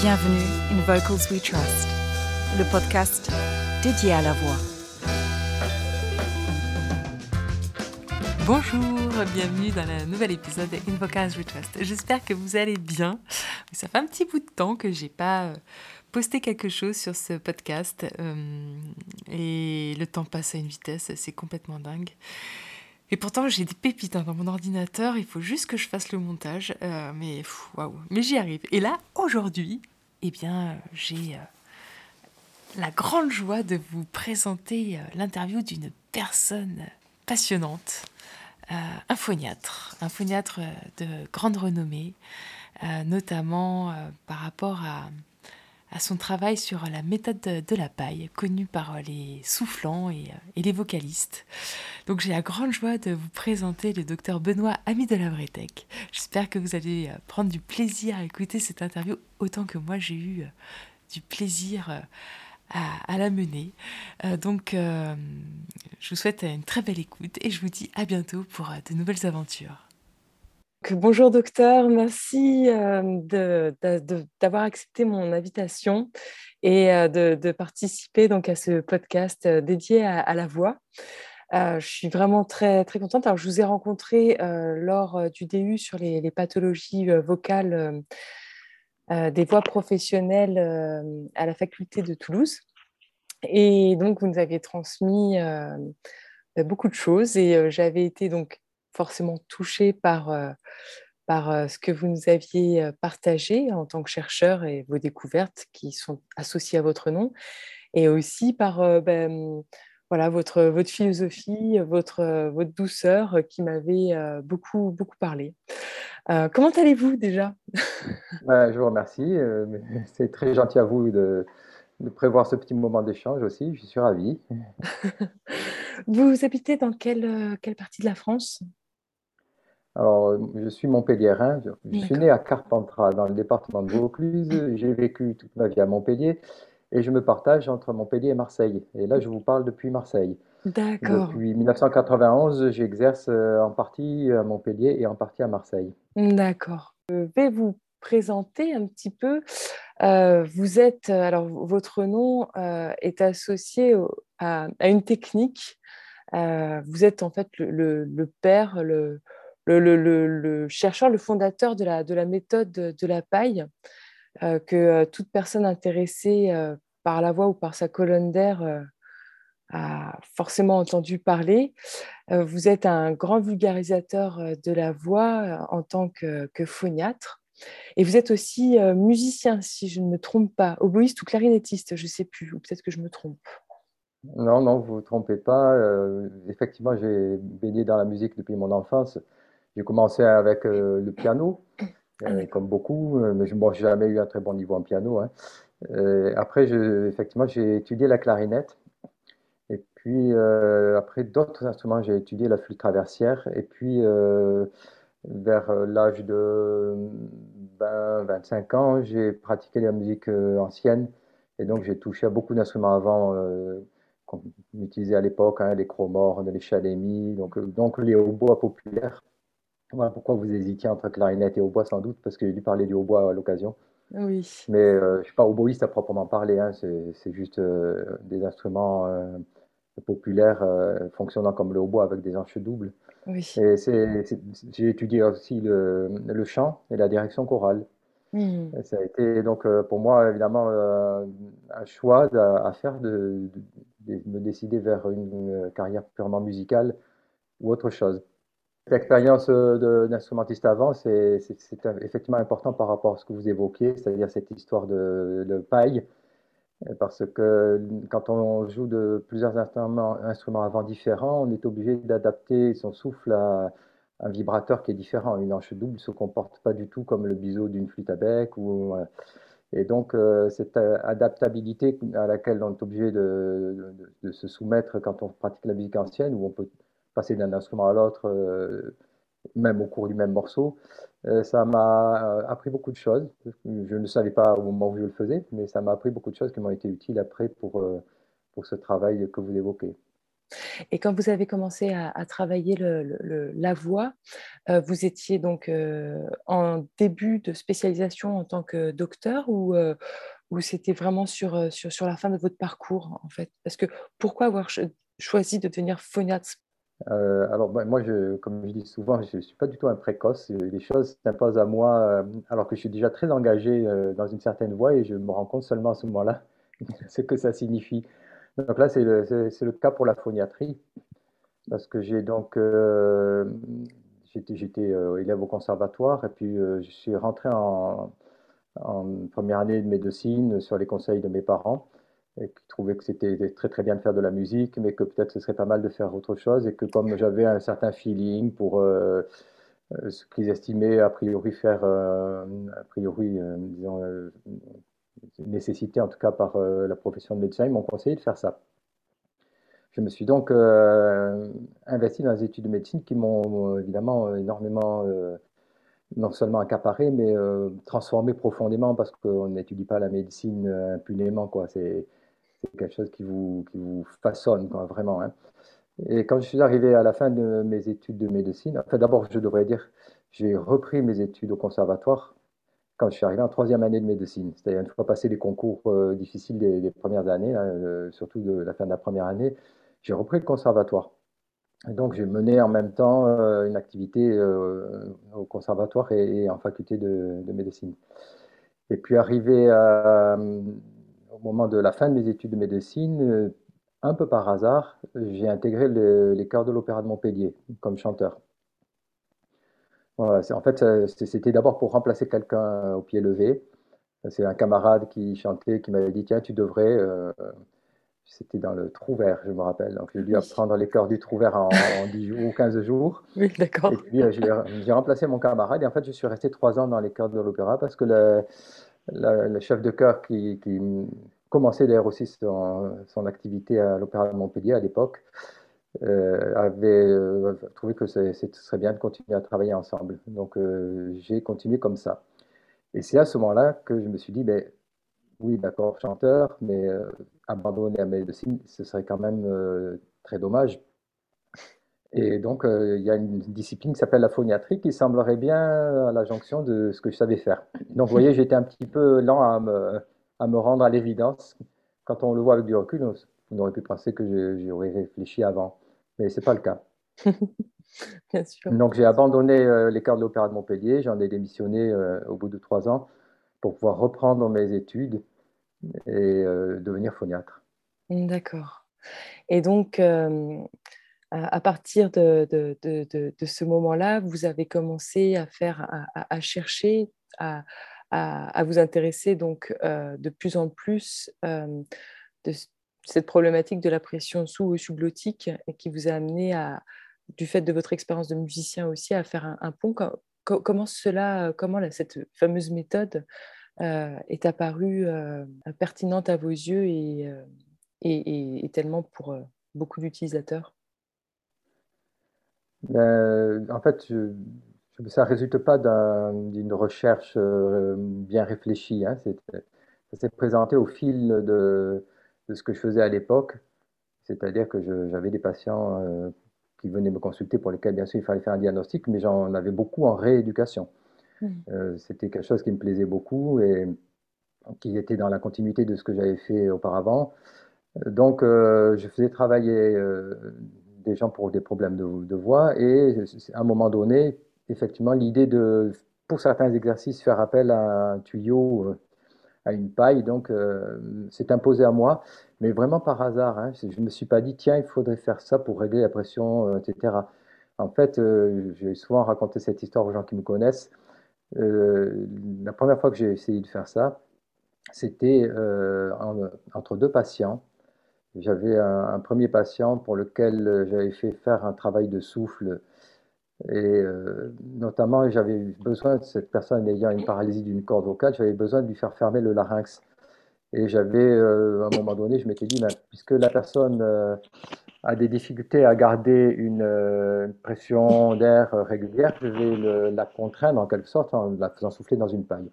Bienvenue in Vocals We Trust, le podcast dédié à la voix. Bonjour, bienvenue dans le nouvel épisode de In Vocals We Trust. J'espère que vous allez bien. Ça fait un petit bout de temps que j'ai pas euh, posté quelque chose sur ce podcast euh, et le temps passe à une vitesse, c'est complètement dingue. Et pourtant, j'ai des pépites hein, dans mon ordinateur. Il faut juste que je fasse le montage. Euh, mais waouh, mais j'y arrive. Et là, aujourd'hui, eh bien, j'ai euh, la grande joie de vous présenter euh, l'interview d'une personne passionnante, un phoniatre, un phoniatre de grande renommée, notamment par rapport à à son travail sur la méthode de, la paille, connue par les soufflants et, les vocalistes. Donc j'ai la grande joie de vous présenter le docteur Benoît Ami de la Bretec. J'espère que vous allez euh, prendre du plaisir à écouter cette interview autant que moi j'ai eu euh, du plaisir euh, à, la mener. donc je vous souhaite une très belle écoute et je vous dis à bientôt pour de nouvelles aventures bonjour docteur, merci d'avoir accepté mon invitation et de, participer donc à ce podcast dédié à, la voix. je suis vraiment très, très contente. Alors, je vous ai rencontré lors du DU sur les, pathologies vocales des voix professionnelles à la faculté de Toulouse. Et donc, vous nous avez transmis beaucoup de choses et j'avais été donc forcément touchée par, euh, par euh, ce que vous nous aviez euh, partagé en tant que chercheur et vos découvertes qui sont associées à votre nom, et aussi par ben, voilà, votre, votre philosophie, votre, votre douceur qui m'avait beaucoup, beaucoup parlé. comment allez-vous déjà? Ben, Je vous remercie. C'est très gentil à vous de, de prévoir ce petit moment d'échange aussi. Je suis ravi. vous habitez dans quelle, quelle partie de la France? Alors, euh, je suis montpelliérain. Je suis né à Carpentras, dans le département de Vaucluse. J'ai vécu toute ma vie à Montpellier et je me partage entre Montpellier et Marseille. Et là, je vous parle depuis Marseille. D'accord. Depuis 1991, j'exerce euh, en partie à Montpellier et en partie à Marseille. D'accord. Je vais vous présenter un petit peu. Euh, vous êtes, alors votre nom est associé à, une technique. vous êtes en fait le, le père, le, le, chercheur, le fondateur de la, de la méthode de, la paille, euh, que euh, toute personne intéressée euh, par la voix ou par sa colonne d'air a forcément entendu parler. vous êtes un grand vulgarisateur de la voix en tant que, que phoniatre. Et vous êtes aussi musicien, si je ne me trompe pas, oboïste ou clarinettiste, je ne sais plus, ou peut-être que je me trompe. Non, non, vous ne vous trompez pas. effectivement, j'ai baigné dans la musique depuis mon enfance. J'ai commencé avec euh, le piano, ah euh, comme beaucoup, euh, mais je n'ai jamais eu un très bon niveau en piano. Hein. après, je, effectivement, j'ai étudié la clarinette. Et puis, après d'autres instruments, j'ai étudié la flûte traversière. Et puis, vers l'âge de 20, 25 ans, j'ai pratiqué la musique ancienne. Et donc, j'ai touché à beaucoup d'instruments avant qu'on utilisait à l'époque, hein, les chromornes, les chalémies, donc, donc les hautbois populaires. Voilà pourquoi vous hésitiez entre clarinette et hautbois, sans doute, parce que j'ai dû parler du hautbois à l'occasion. Oui. Mais euh, je ne suis pas hautboïste à proprement parler, hein, c'est juste euh, des instruments euh, populaires fonctionnant comme le hautbois avec des anches doubles. Oui. J'ai étudié aussi le, le, chant et la direction chorale. Hmm. ça a été donc pour moi évidemment un choix à, faire de, de, me décider vers une carrière purement musicale ou autre chose. L'expérience euh, d'instrumentiste avant, c'est effectivement important par rapport à ce que vous évoquiez, c'est-à-dire cette histoire de, paille, parce que quand on joue de plusieurs instruments, instruments avant différents, on est obligé d'adapter son souffle à un vibrateur qui est différent. Une hanche double ne se comporte pas du tout comme le biseau d'une flûte à bec. Et donc, euh, cette euh, adaptabilité à laquelle on est obligé de, de, se soumettre quand on pratique la musique ancienne, où on peut passer d'un instrument à l'autre, euh, même au cours du même morceau. Euh, ça m'a euh, appris beaucoup de choses. Je ne savais pas au moment où je le faisais, mais ça m'a appris beaucoup de choses qui m'ont été utiles après pour, pour ce travail que vous évoquez. Et quand vous avez commencé à, travailler le, la voix, vous étiez donc en début de spécialisation en tant que docteur ou, euh, c'était vraiment sur, sur, sur, la fin de votre parcours en fait? Parce que pourquoi avoir choisi de devenir phoniatre alors, ben, moi, comme je dis souvent, je ne suis pas du tout un précoce. Les choses s'imposent à moi alors que je suis déjà très engagé dans une certaine voie et je me rends compte seulement à ce moment-là ce que ça signifie. Donc là, c'est le, cas pour la phoniatrie, parce que j'ai donc euh, j'étais euh, élève au conservatoire et puis euh, je suis rentré en, première année de médecine sur les conseils de mes parents et qui trouvaient que c'était très très bien de faire de la musique, mais que peut-être ce serait pas mal de faire autre chose et que comme j'avais un certain feeling pour ce qu'ils estimaient a priori faire, a priori, disons, nécessité en tout cas par euh, la profession de médecin, ils m'ont conseillé de faire ça. Je me suis donc euh, investi dans les études de médecine qui m'ont euh, évidemment énormément, non seulement accaparé, mais transformé profondément parce qu'on n'étudie pas la médecine impunément. Quoi. Quelque chose qui vous, qui vous façonne vraiment. Hein. Et quand je suis arrivé à la fin de mes études de médecine, enfin d'abord je devrais dire, j'ai repris mes études au conservatoire quand je suis arrivé en troisième année de médecine. C'est-à-dire une fois passé les concours euh, difficiles des, premières années, euh, surtout de la fin de la première année, j'ai repris le conservatoire. Donc j'ai mené en même temps euh, une activité au conservatoire et, en faculté de, médecine. Et puis arrivé au moment de la fin de mes études de médecine, un peu par hasard, j'ai intégré les chœurs de l'Opéra de Montpellier comme chanteur en fait, c'était d'abord pour remplacer quelqu'un au pied levé. C'est un camarade qui chantait, qui m'avait dit Tiens, tu devrais. Euh, c'était dans le Trouvert, je me rappelle. Donc, j'ai dû apprendre les chœurs du Trouvert en, en 10 jours ou 15 jours. Oui, d'accord. Et puis, euh, j'ai remplacé mon camarade. Et en fait, je suis resté trois ans dans les chœurs de l'opéra parce que le, le, chef de chœur qui, commençait d'ailleurs aussi son, activité à l'Opéra de Montpellier à l'époque, euh, avait euh, trouvé que ce serait bien de continuer à travailler ensemble. Donc euh, j'ai continué comme ça. Et c'est à ce moment-là que je me suis dit, ben, oui, d'accord, chanteur, mais abandonner la médecine, ce serait quand même très dommage. Et donc, il y a une discipline qui s'appelle la phoniatrie qui semblerait bien à la jonction de ce que je savais faire. Donc, vous voyez, j'étais un petit peu lent à me, à me rendre à l'évidence. Quand on le voit avec du recul, on aurait pu penser que j'aurais réfléchi avant mais ce n'est pas le cas. Bien sûr. Donc j'ai abandonné euh, l'écart de l'Opéra de Montpellier, j'en ai démissionné euh, au bout de trois ans pour pouvoir reprendre mes études et euh, devenir phoniatre. D'accord. Et donc, à partir de, ce moment-là, vous avez commencé à chercher, à, vous intéresser donc de plus en plus de, cette problématique de la pression sous ou subglottique qui vous a amené à, du fait de votre expérience de musicien aussi, à faire un, pont. comment cela, comment cette fameuse méthode euh, est apparue euh, pertinente à vos yeux euh, et, tellement pour beaucoup d'utilisateurs? Ben, En fait, ça ne résulte pas d'une recherche bien réfléchie. Hein, ça s'est présenté au fil de, de ce que je faisais à l'époque. C'est-à-dire que j'avais des patients euh, qui venaient me consulter pour lesquels, bien sûr, il fallait faire un diagnostic, mais j'en avais beaucoup en rééducation. Mmh. Euh, c'était quelque chose qui me plaisait beaucoup et qui était dans la continuité de ce que j'avais fait auparavant. Donc, euh, je faisais travailler des gens pour des problèmes de, voix et à un moment donné, effectivement, l'idée de, pour certains exercices, faire appel à un tuyau à une paille. Donc, euh, c'est imposé à moi, mais vraiment par hasard. Hein. Je ne me suis pas dit, tiens, il faudrait faire ça pour régler la pression, euh, etc. En fait, euh, j'ai souvent raconté cette histoire aux gens qui me connaissent. la première fois que j'ai essayé de faire ça, c'était entre deux patients. J'avais un, premier patient pour lequel j'avais fait faire un travail de souffle et euh, notamment, j'avais besoin cette personne ayant une paralysie d'une corde vocale, j'avais besoin de lui faire fermer le larynx. Et j'avais, euh, à un moment donné, je m'étais dit, ben, puisque la personne euh, a des difficultés à garder une, pression d'air régulière, je vais la contraindre en quelque sorte en la faisant souffler dans une paille.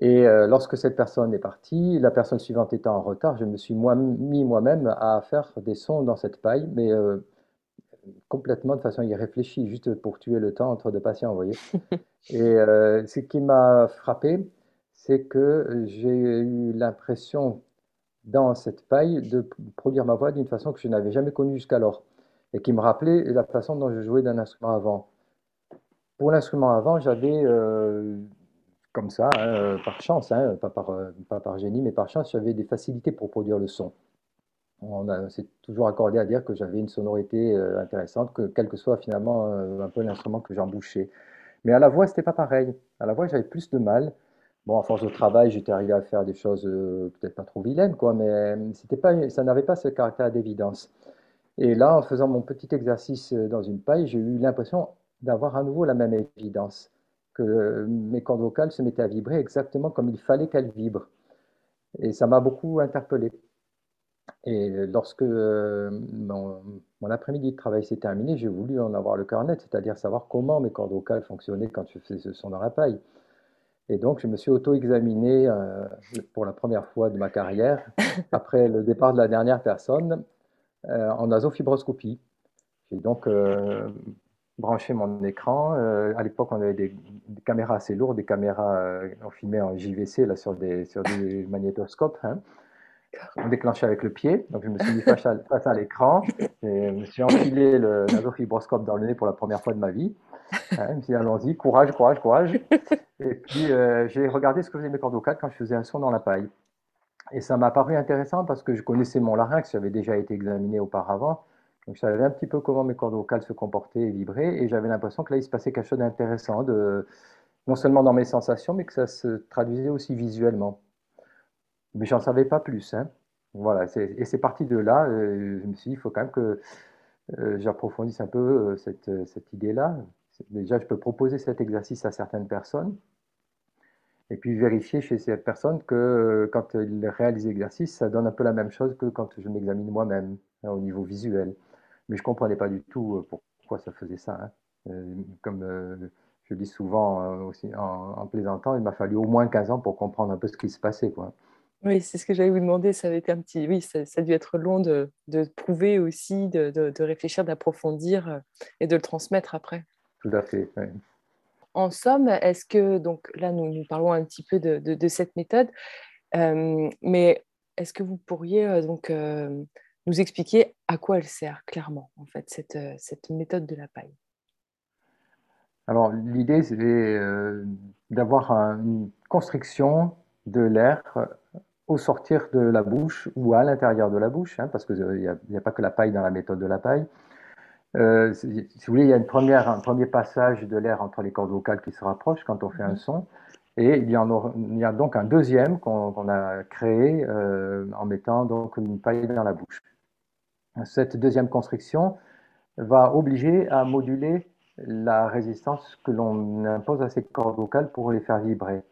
Et euh, lorsque cette personne est partie, la personne suivante étant en retard, je me suis moi, mis moi-même à faire des sons dans cette paille, mais euh, complètement de façon irréfléchie, juste pour tuer le temps entre deux patients, vous voyez. Et euh, ce qui m'a frappé, c'est que j'ai eu l'impression dans cette paille de produire ma voix d'une façon que je n'avais jamais connue jusqu'alors et qui me rappelait la façon dont je jouais d'un instrument avant. Pour l'instrument avant, j'avais comme ça, hein, euh, par chance, hein, pas, par, euh, pas par génie, mais par chance, j'avais des facilités pour produire le son. On s'est toujours accordé à dire que j'avais une sonorité euh, intéressante, que quel que soit finalement un peu l'instrument que j'embouchais. Mais à la voix, c'était pas pareil. À la voix, j'avais plus de mal. Bon, à force de travail, j'étais arrivé à faire des choses peut-être pas trop vilaines, quoi, mais c'était pas, ça n'avait pas ce caractère d'évidence. Et là, en faisant mon petit exercice dans une paille, j'ai eu l'impression d'avoir à nouveau la même évidence que mes cordes vocales se mettaient à vibrer exactement comme il fallait qu'elles vibrent. Et ça m'a beaucoup interpellé. Et lorsque euh, mon, après-midi de travail s'est terminé, j'ai voulu en avoir le cœur net, c'est-à-dire savoir comment mes cordes vocales fonctionnaient quand je faisais ce son dans la paille. Et donc, je me suis auto-examiné euh, pour la première fois de ma carrière, après le départ de la dernière personne, euh, en nasofibroscopie. J'ai donc brancher mon écran. Euh, à l'époque, on avait des, caméras assez lourdes, des caméras, euh, on filmait en JVC là, sur, des, sur des magnétoscopes. Hein. On déclenchait avec le pied, donc je me suis mis face à, l'écran, et je me suis enfilé le nasofibroscope dans le nez pour la première fois de ma vie. Hein, je me suis dit, allons-y, courage, courage, courage. Et puis, euh, j'ai regardé ce que faisaient mes cordes vocales quand je faisais un son dans la paille. Et ça m'a paru intéressant parce que je connaissais mon larynx, j'avais déjà été examiné auparavant. Donc, je savais un petit peu comment mes cordes vocales se comportaient et vibraient, et j'avais l'impression que là, il se passait quelque chose d'intéressant, non seulement dans mes sensations, mais que ça se traduisait aussi visuellement. Mais j'en savais pas plus. Hein. Voilà, et c'est parti de là. Euh, je me suis dit, il faut quand même que euh, j'approfondisse un peu euh, cette, cette idée-là. Déjà, je peux proposer cet exercice à certaines personnes, et puis vérifier chez ces personnes que quand ils réalisent l'exercice, ça donne un peu la même chose que quand je m'examine moi-même hein, au niveau visuel. Mais je ne comprenais pas du tout euh, pourquoi ça faisait ça. Hein. Euh, comme euh, je dis souvent aussi en, plaisantant, il m'a fallu au moins 15 ans pour comprendre un peu ce qui se passait. Quoi. Oui, c'est ce que j'allais vous demander. Ça avait été un petit. Oui, ça, a dû être long de, de prouver aussi, de, de, réfléchir, d'approfondir et de le transmettre après. Tout à fait. En somme, est-ce que, donc là, nous, nous parlons un petit peu de, de cette méthode, mais est-ce que vous pourriez donc nous expliquer à quoi elle sert clairement, en fait, cette, euh, cette méthode de la paille Alors, l'idée, c'est euh, d'avoir une constriction de l'air euh, au sortir de la bouche ou à l'intérieur de la bouche, hein, parce qu'il n'y a, pas que la paille dans la méthode de la paille. si vous voulez, il y a une première, un premier passage de l'air entre les cordes vocales qui se rapprochent quand on fait un mhm. son. Et il y, en il y a donc un deuxième qu'on a créé en mettant donc une paille dans la bouche cette deuxième constriction va obliger à moduler la résistance que l'on impose à ces cordes vocales pour les faire vibrer.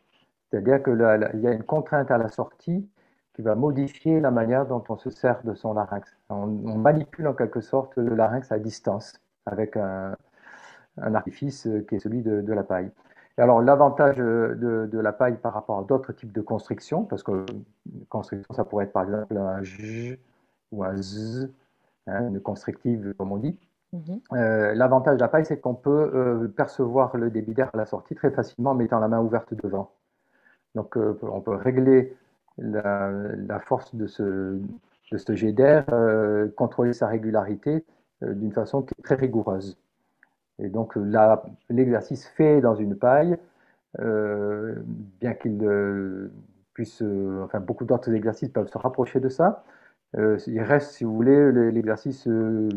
C'est-à-dire qu'il y a une contrainte à la sortie qui va modifier la manière dont on se sert de son larynx. On, manipule en quelque sorte le larynx à distance avec un, artifice qui est celui de, la paille. Et alors l'avantage de, la paille par rapport à d'autres types de constrictions, parce que constriction ça pourrait être par exemple un j ou un z, hein, une constructive comme on dit. Mhm. Euh, l'avantage de la paille, c'est qu'on peut euh, percevoir le débit d'air à la sortie très facilement en mettant la main ouverte devant. Donc euh, on peut régler la, force de ce, de ce jet d'air, contrôler sa régularité d'une façon qui est très rigoureuse. Et donc l'exercice fait dans une paille, bien qu'il puisse, enfin beaucoup d'autres exercices peuvent se rapprocher de ça, il reste, si vous voulez, l'exercice euh,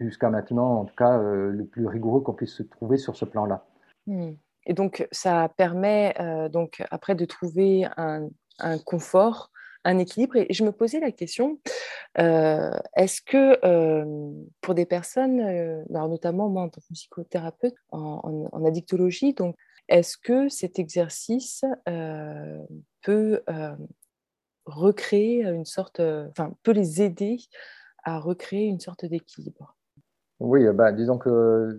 jusqu'à maintenant, en tout cas, euh, le plus rigoureux qu'on puisse se trouver sur ce plan-là. Hmm. Et donc, ça permet donc après de trouver un, confort, un équilibre. Et je me posais la question, est-ce que pour des personnes, notamment moi en tant que psychothérapeute en addictologie, donc est-ce que cet exercice peut recréer une sorte, euh, enfin, peut les aider à recréer une sorte d'équilibre. Oui, bah, disons que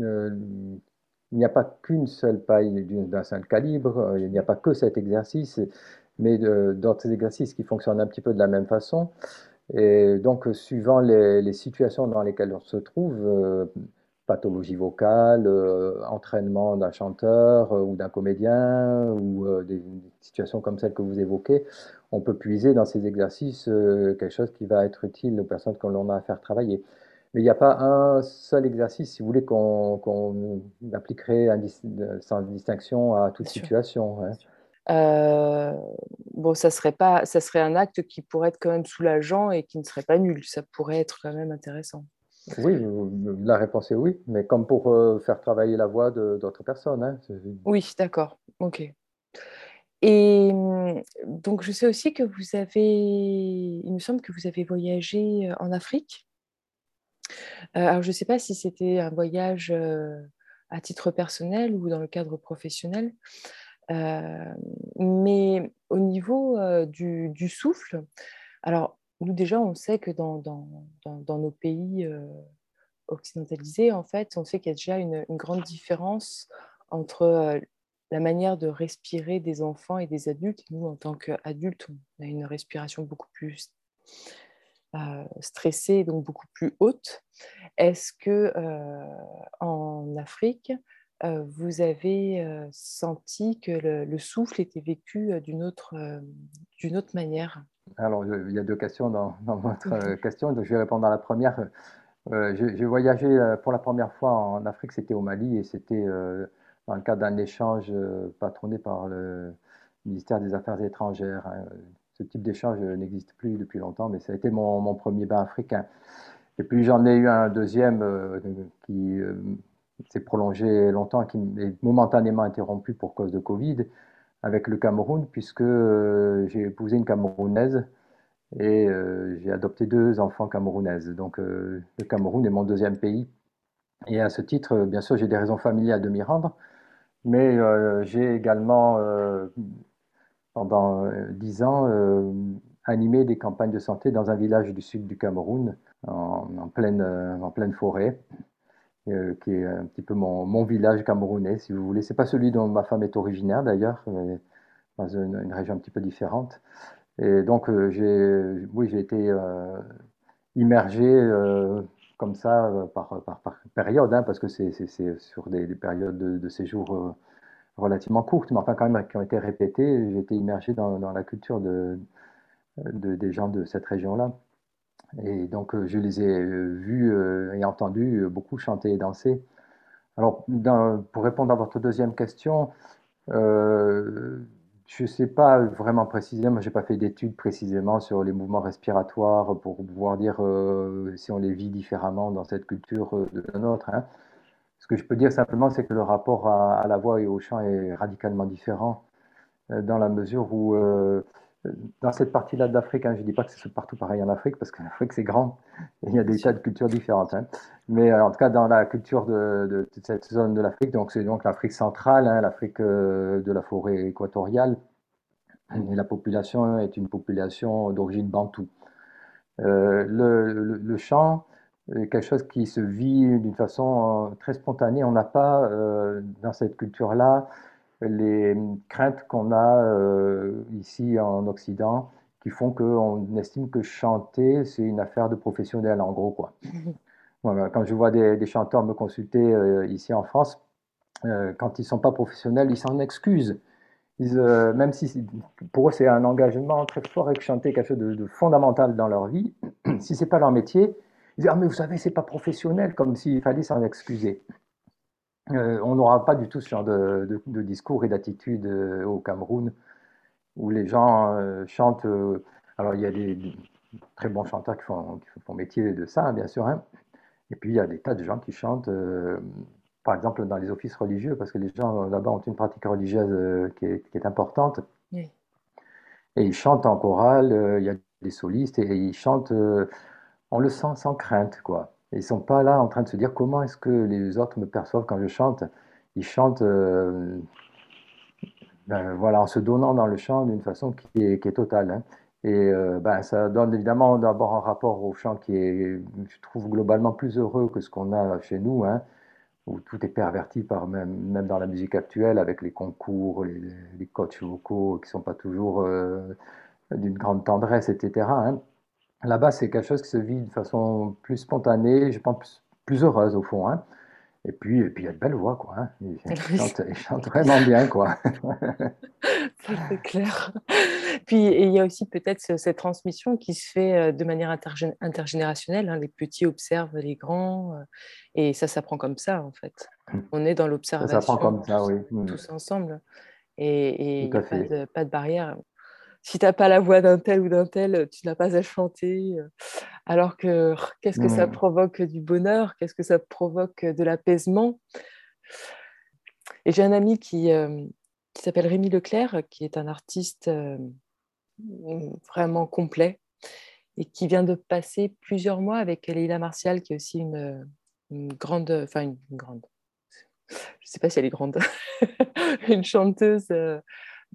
euh, il n'y a pas qu'une seule paille d'un seul calibre, il n'y a pas que cet exercice, mais d'autres exercices qui fonctionnent un petit peu de la même façon. Et donc, suivant les, situations dans lesquelles on se trouve, euh, pathologie vocale, euh, entraînement d'un chanteur euh, ou d'un comédien, ou des, situations comme celles que vous évoquez, on peut puiser dans ces exercices quelque chose qui va être utile aux personnes que l'on a à faire travailler. Mais il n'y a pas un seul exercice, si vous voulez, qu'on appliquerait sans distinction à toute situation. Hein. Euh, bon, ça serait pas, ça serait un acte qui pourrait être quand même soulageant et qui ne serait pas nul. Ça pourrait être quand même intéressant. Oui, la réponse est oui, mais comme pour euh, faire travailler la voix d'autres personnes. Hein, oui, d'accord, ok. Et hum, donc, je sais aussi que vous avez, il me semble que vous avez voyagé euh, en Afrique. alors, je ne sais pas si c'était un voyage à titre personnel ou dans le cadre professionnel. Euh, mais au niveau euh, du, souffle, alors nous déjà, on sait que dans, nos pays euh, occidentalisés, en fait, on sait qu'il y a déjà une, grande différence entre la manière de respirer des enfants et des adultes. Nous, en tant qu'adultes, on a une respiration beaucoup plus stressée, donc beaucoup plus haute. Est-ce que en Afrique, euh, vous avez euh, senti que le, souffle était vécu euh, d'une autre manière? Alors, il y a deux questions dans, votre question, donc je vais répondre à la première. J'ai voyagé pour la première fois en Afrique, c'était au Mali, et c'était dans le cadre d'un échange patronné par le ministère des Affaires étrangères. Hein. Ce type d'échange n'existe plus depuis longtemps, mais ça a été mon, mon premier bain africain. Et puis j'en ai eu un deuxième qui s'est prolongé longtemps, qui est momentanément interrompu pour cause de Covid avec le Cameroun, puisque euh, j'ai épousé une Camerounaise et euh, j'ai adopté deux enfants camerounaises. Donc euh, le Cameroun est mon deuxième pays. Et à ce titre, bien sûr, j'ai des raisons familiales de m'y rendre, mais j'ai également, pendant dix ans, animé des campagnes de santé dans un village du sud du Cameroun, en, pleine forêt. Euh, qui est un petit peu mon, village camerounais, si vous voulez. C'est pas celui dont ma femme est originaire d'ailleurs, dans une, région un petit peu différente. Et donc, euh, oui, j'ai été euh, immergé comme ça par, période, hein, parce que c'est, sur des, périodes de, séjour relativement courtes, mais enfin quand même qui ont été répétées. J'ai été immergé dans, la culture de, de, des gens de cette région-là. Et donc, euh, je les ai euh, vus euh, et entendus beaucoup chanter et danser. Alors, pour répondre à votre deuxième question, je ne sais pas vraiment précisément, je n'ai pas fait d'études précisément sur les mouvements respiratoires pour pouvoir dire si on les vit différemment dans cette culture de la nôtre. Hein. Ce que je peux dire simplement, c'est que le rapport à, la voix et au chant est radicalement différent dans la mesure où dans cette partie-là d'Afrique, hein, je ne dis pas que c'est partout pareil en Afrique, parce qu'en Afrique c'est grand, il y a des tas de cultures différentes. Hein. Mais euh, en tout cas, dans la culture de, cette zone de l'Afrique, donc c'est donc l'Afrique centrale, hein, l'Afrique euh, de la forêt équatoriale, et la population est une population d'origine bantoue. Euh, le, chant est quelque chose qui se vit d'une façon très spontanée. On n'a pas dans cette culture-là les craintes qu'on a euh, ici en Occident qui font qu'on estime que chanter, c'est une affaire de professionnels, en gros. Quoi. quand je vois des, chanteurs me consulter euh, ici en France, euh, quand ils ne sont pas professionnels, ils s'en excusent. même si pour eux c'est un engagement très fort et que chanter quelque chose de, fondamental dans leur vie, si c'est pas leur métier, ils disent ah mais vous savez c'est pas professionnel, comme s'il fallait s'en excuser. Euh, on n'aura pas du tout ce genre de, discours et d'attitude euh, au Cameroun où les gens euh, chantent. alors, il y a des, très bons chanteurs qui font, qui métier de ça, hein, bien sûr. Hein. Et puis, il y a des tas de gens qui chantent, par exemple, dans les offices religieux, parce que les gens là-bas ont une pratique religieuse qui est, importante. Et ils chantent en chorale, il y a des solistes, et, et ils chantent, on le sent sans crainte, quoi. Ils sont pas là en train de se dire comment est-ce que les autres me perçoivent quand je chante? Ils chantent euh, ben, voilà, en se donnant dans le chant d'une façon qui est, totale. Hein. Et euh, ben, ça donne évidemment d'abord un rapport au chant qui est, je trouve, globalement plus heureux que ce qu'on a chez nous, hein, où tout est perverti par même, dans la musique actuelle avec les concours, les, coachs vocaux qui ne sont pas toujours d'une grande tendresse, etc. Là-bas, c'est quelque chose qui se vit de façon plus spontanée, je pense plus, heureuse au fond. Hein. Et puis, et puis, il y a de belles voix, quoi. Hein. Ils, chantent, vraiment bien, quoi. c'est clair. Puis, il y a aussi peut-être cette transmission qui se fait euh, de manière intergénérationnelle. Hein. Les petits observent les grands, euh, et ça s'apprend comme ça, en fait. Mmh. On est dans l'observation. Ça s'apprend comme ça, oui. Tous ensemble. Et il n'y a pas de, pas de, barrière si tu n'as pas la voix d'un tel ou d'un tel, tu n'as pas à chanter. Euh. Alors que qu'est-ce que ça provoque du bonheur? Qu'est-ce que ça provoque de l'apaisement? Et j'ai un ami qui, euh, qui s'appelle Rémi Leclerc, qui est un artiste euh, vraiment complet et qui vient de passer plusieurs mois avec Leila Martial, qui est aussi une, grande, enfin une, grande, je ne sais pas si elle est grande, une chanteuse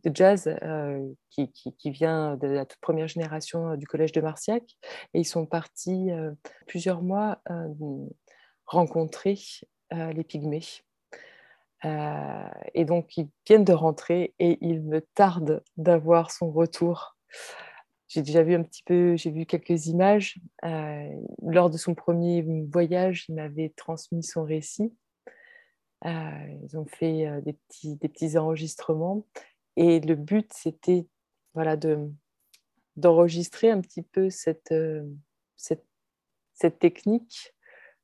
de jazz euh, qui, qui, vient de la toute première génération euh, du collège de Marciac. Et ils sont partis euh, plusieurs mois rencontrer les pygmées. et donc, ils viennent de rentrer et il me tarde d'avoir son retour. J'ai déjà vu un petit peu, j'ai vu quelques images. lors de son premier voyage, il m'avait transmis son récit. ils ont fait des, petits, des petits enregistrements et le but, c'était voilà, de, d'enregistrer un petit peu cette, euh, technique,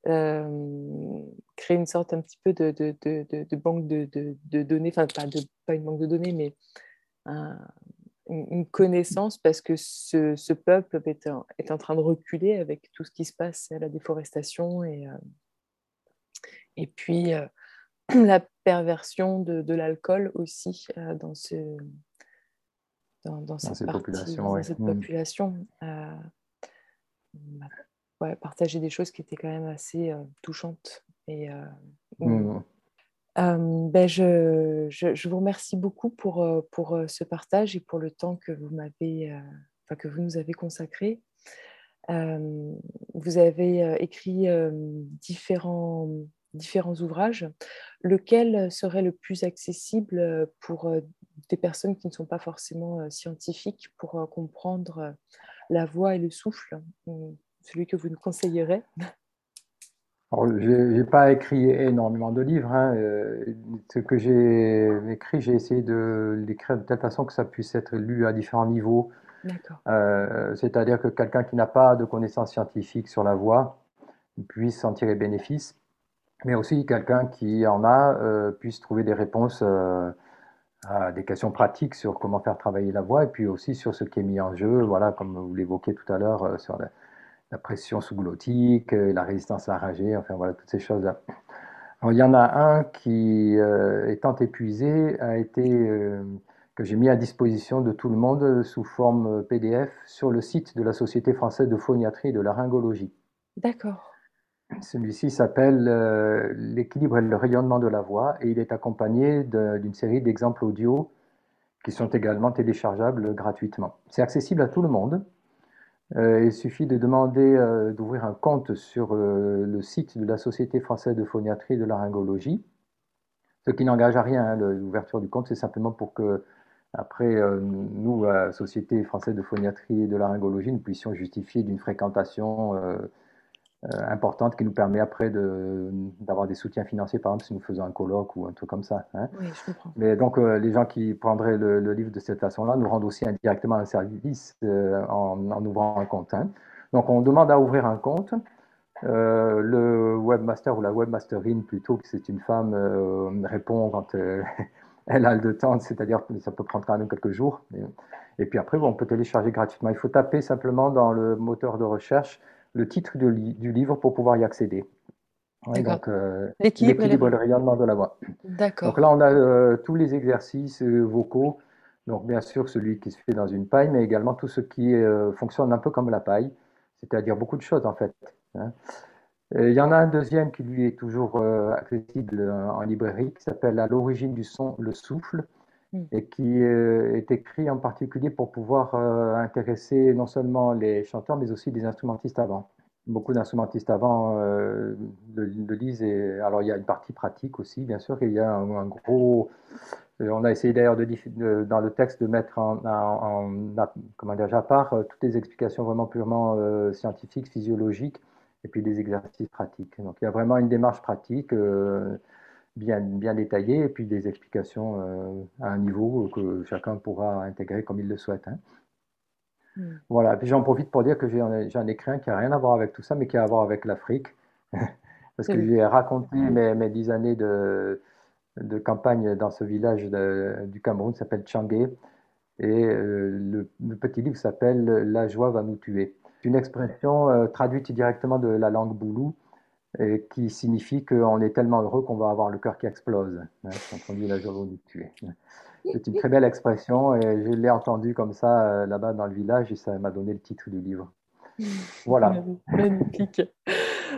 euh, créer une sorte un petit peu de, banque de, données, enfin pas, une banque de données, mais une connaissance parce que ce, peuple est en, train de reculer avec tout ce qui se passe à la déforestation et, euh, et puis la perversion de, de l'alcool aussi euh, dans, ce, dans, dans, cette, population. Dans cette mmh. population euh, ouais, partager des choses qui étaient quand même assez euh, touchantes. Et, mmh. ben je, je, je, vous remercie beaucoup pour, pour ce partage et pour le temps que vous, m'avez, enfin, que vous nous avez consacré. vous avez écrit différents différents ouvrages, lequel serait le plus accessible euh, pour euh, des personnes qui ne sont pas forcément euh, scientifiques pour comprendre la voix et le souffle Celui que vous nous conseillerez? Je n'ai pas écrit énormément de livres. Hein. Ce que j'ai écrit, j'ai essayé de l'écrire de telle façon que ça puisse être lu à différents niveaux. C'est-à-dire que quelqu'un qui n'a pas de connaissances scientifiques sur la voix puisse en tirer bénéfice mais aussi quelqu'un qui en a euh, puisse trouver des réponses euh, à des questions pratiques sur comment faire travailler la voix et puis aussi sur ce qui est mis en jeu, voilà, comme vous l'évoquiez tout à l'heure, euh, sur la, pression sous-glottique, la résistance laryngée, enfin voilà, toutes ces choses-là. il y en a un qui, étant épuisé, a été que j'ai mis à disposition de tout le monde sous forme PDF sur le site de la Société française de phoniatrie et de laryngologie. D'accord. Celui-ci s'appelle euh, L'équilibre et le rayonnement de la voix et il est accompagné d'une série d'exemples audio qui sont également téléchargeables gratuitement. C'est accessible à tout le monde. Euh, il suffit de demander euh, d'ouvrir un compte sur le site de la Société française de phoniatrie et de laryngologie, ce qui n'engage à rien. Hein, l'ouverture du compte, c'est simplement pour que, après, nous, Société française de phoniatrie et de laryngologie, nous puissions justifier d'une fréquentation importante qui nous permet après d'avoir des soutiens financiers, par exemple, si nous faisons un colloque ou un truc comme ça. Hein. Oui, je comprends. Mais donc, euh, les gens qui prendraient le, livre de cette façon-là nous rendent aussi indirectement un service euh, en, ouvrant un compte. Hein. Donc, on demande à ouvrir un compte. le webmaster ou la webmasterine, plutôt, que c'est une femme, répond quand elle a le temps, c'est-à-dire que ça peut prendre quand même quelques jours. Et, puis après, on peut télécharger gratuitement. Il faut taper simplement dans le moteur de recherche le titre du, livre pour pouvoir y accéder. donc, euh, l'équilibre et le rayonnement de la voix. D'accord. Donc là, on a euh, tous les exercices euh, vocaux. Donc, bien sûr, celui qui se fait dans une paille, mais également tout ce qui fonctionne un peu comme la paille, c'est-à-dire beaucoup de choses en fait. Hein. Il y en a un deuxième qui lui est toujours accessible en librairie, qui s'appelle À l'origine du son, le souffle. Mm. et qui euh, est écrit en particulier pour pouvoir euh, intéresser non seulement les chanteurs, mais aussi les instrumentistes avant. beaucoup d'instrumentistes avant le, lisent. Et, alors, il y a une partie pratique aussi, bien sûr, qu'il y a un, gros. On a essayé d'ailleurs dans le texte de mettre en, comment dire, à part toutes les explications vraiment purement scientifiques, physiologiques, et puis des exercices pratiques. Donc il y a vraiment une démarche pratique bien, bien détaillée et puis des explications euh, à un niveau que chacun pourra intégrer comme il le souhaite. Hein. Hmm. Voilà, puis j'en profite pour dire que j'ai un, écrin qui n'a rien à voir avec tout ça, mais qui a à voir avec l'Afrique. Parce que j'ai raconté mes, mes, dix années de, de, campagne dans ce village du Cameroun qui s'appelle Tchangé. Et euh, le, petit livre s'appelle La joie va nous tuer. C'est une expression euh, traduite directement de la langue boulou et qui signifie qu'on est tellement heureux qu'on va avoir le cœur qui explose hein, quand on dit la joie de tuer. C'est une très belle expression et je l'ai entendue comme ça euh, là-bas dans le village et ça m'a donné le titre du livre. Voilà. Magnifique.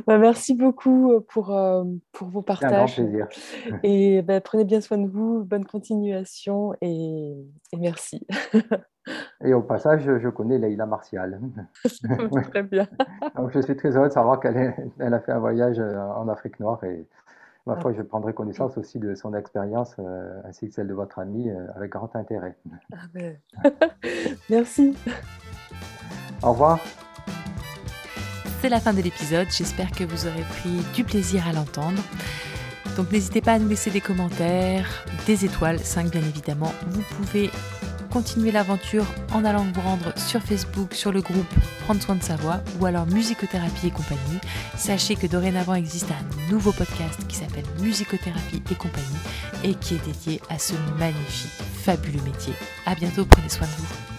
Bah, merci beaucoup euh, pour, euh, pour vos partages. Un grand plaisir. Et bah, prenez bien soin de vous. Bonne continuation et, et merci. Et au passage, je connais Leïla Martial. très bien. Donc, je suis très heureux de savoir qu'elle elle a fait un voyage euh, en Afrique noire et ma foi, je prendrai connaissance aussi de son expérience ainsi que celle de votre amie avec grand intérêt. Ah. Merci. Au revoir c'est la fin de l'épisode. J'espère que vous aurez pris du plaisir à l'entendre. Donc n'hésitez pas à nous laisser des commentaires, des étoiles, 5 bien évidemment. Vous pouvez continuer l'aventure en allant vous rendre sur Facebook, sur le groupe Prendre soin de sa voix ou alors Musicothérapie et compagnie. Sachez que dorénavant existe un nouveau podcast qui s'appelle Musicothérapie et compagnie et qui est dédié à ce magnifique, fabuleux métier. À bientôt, prenez soin de vous.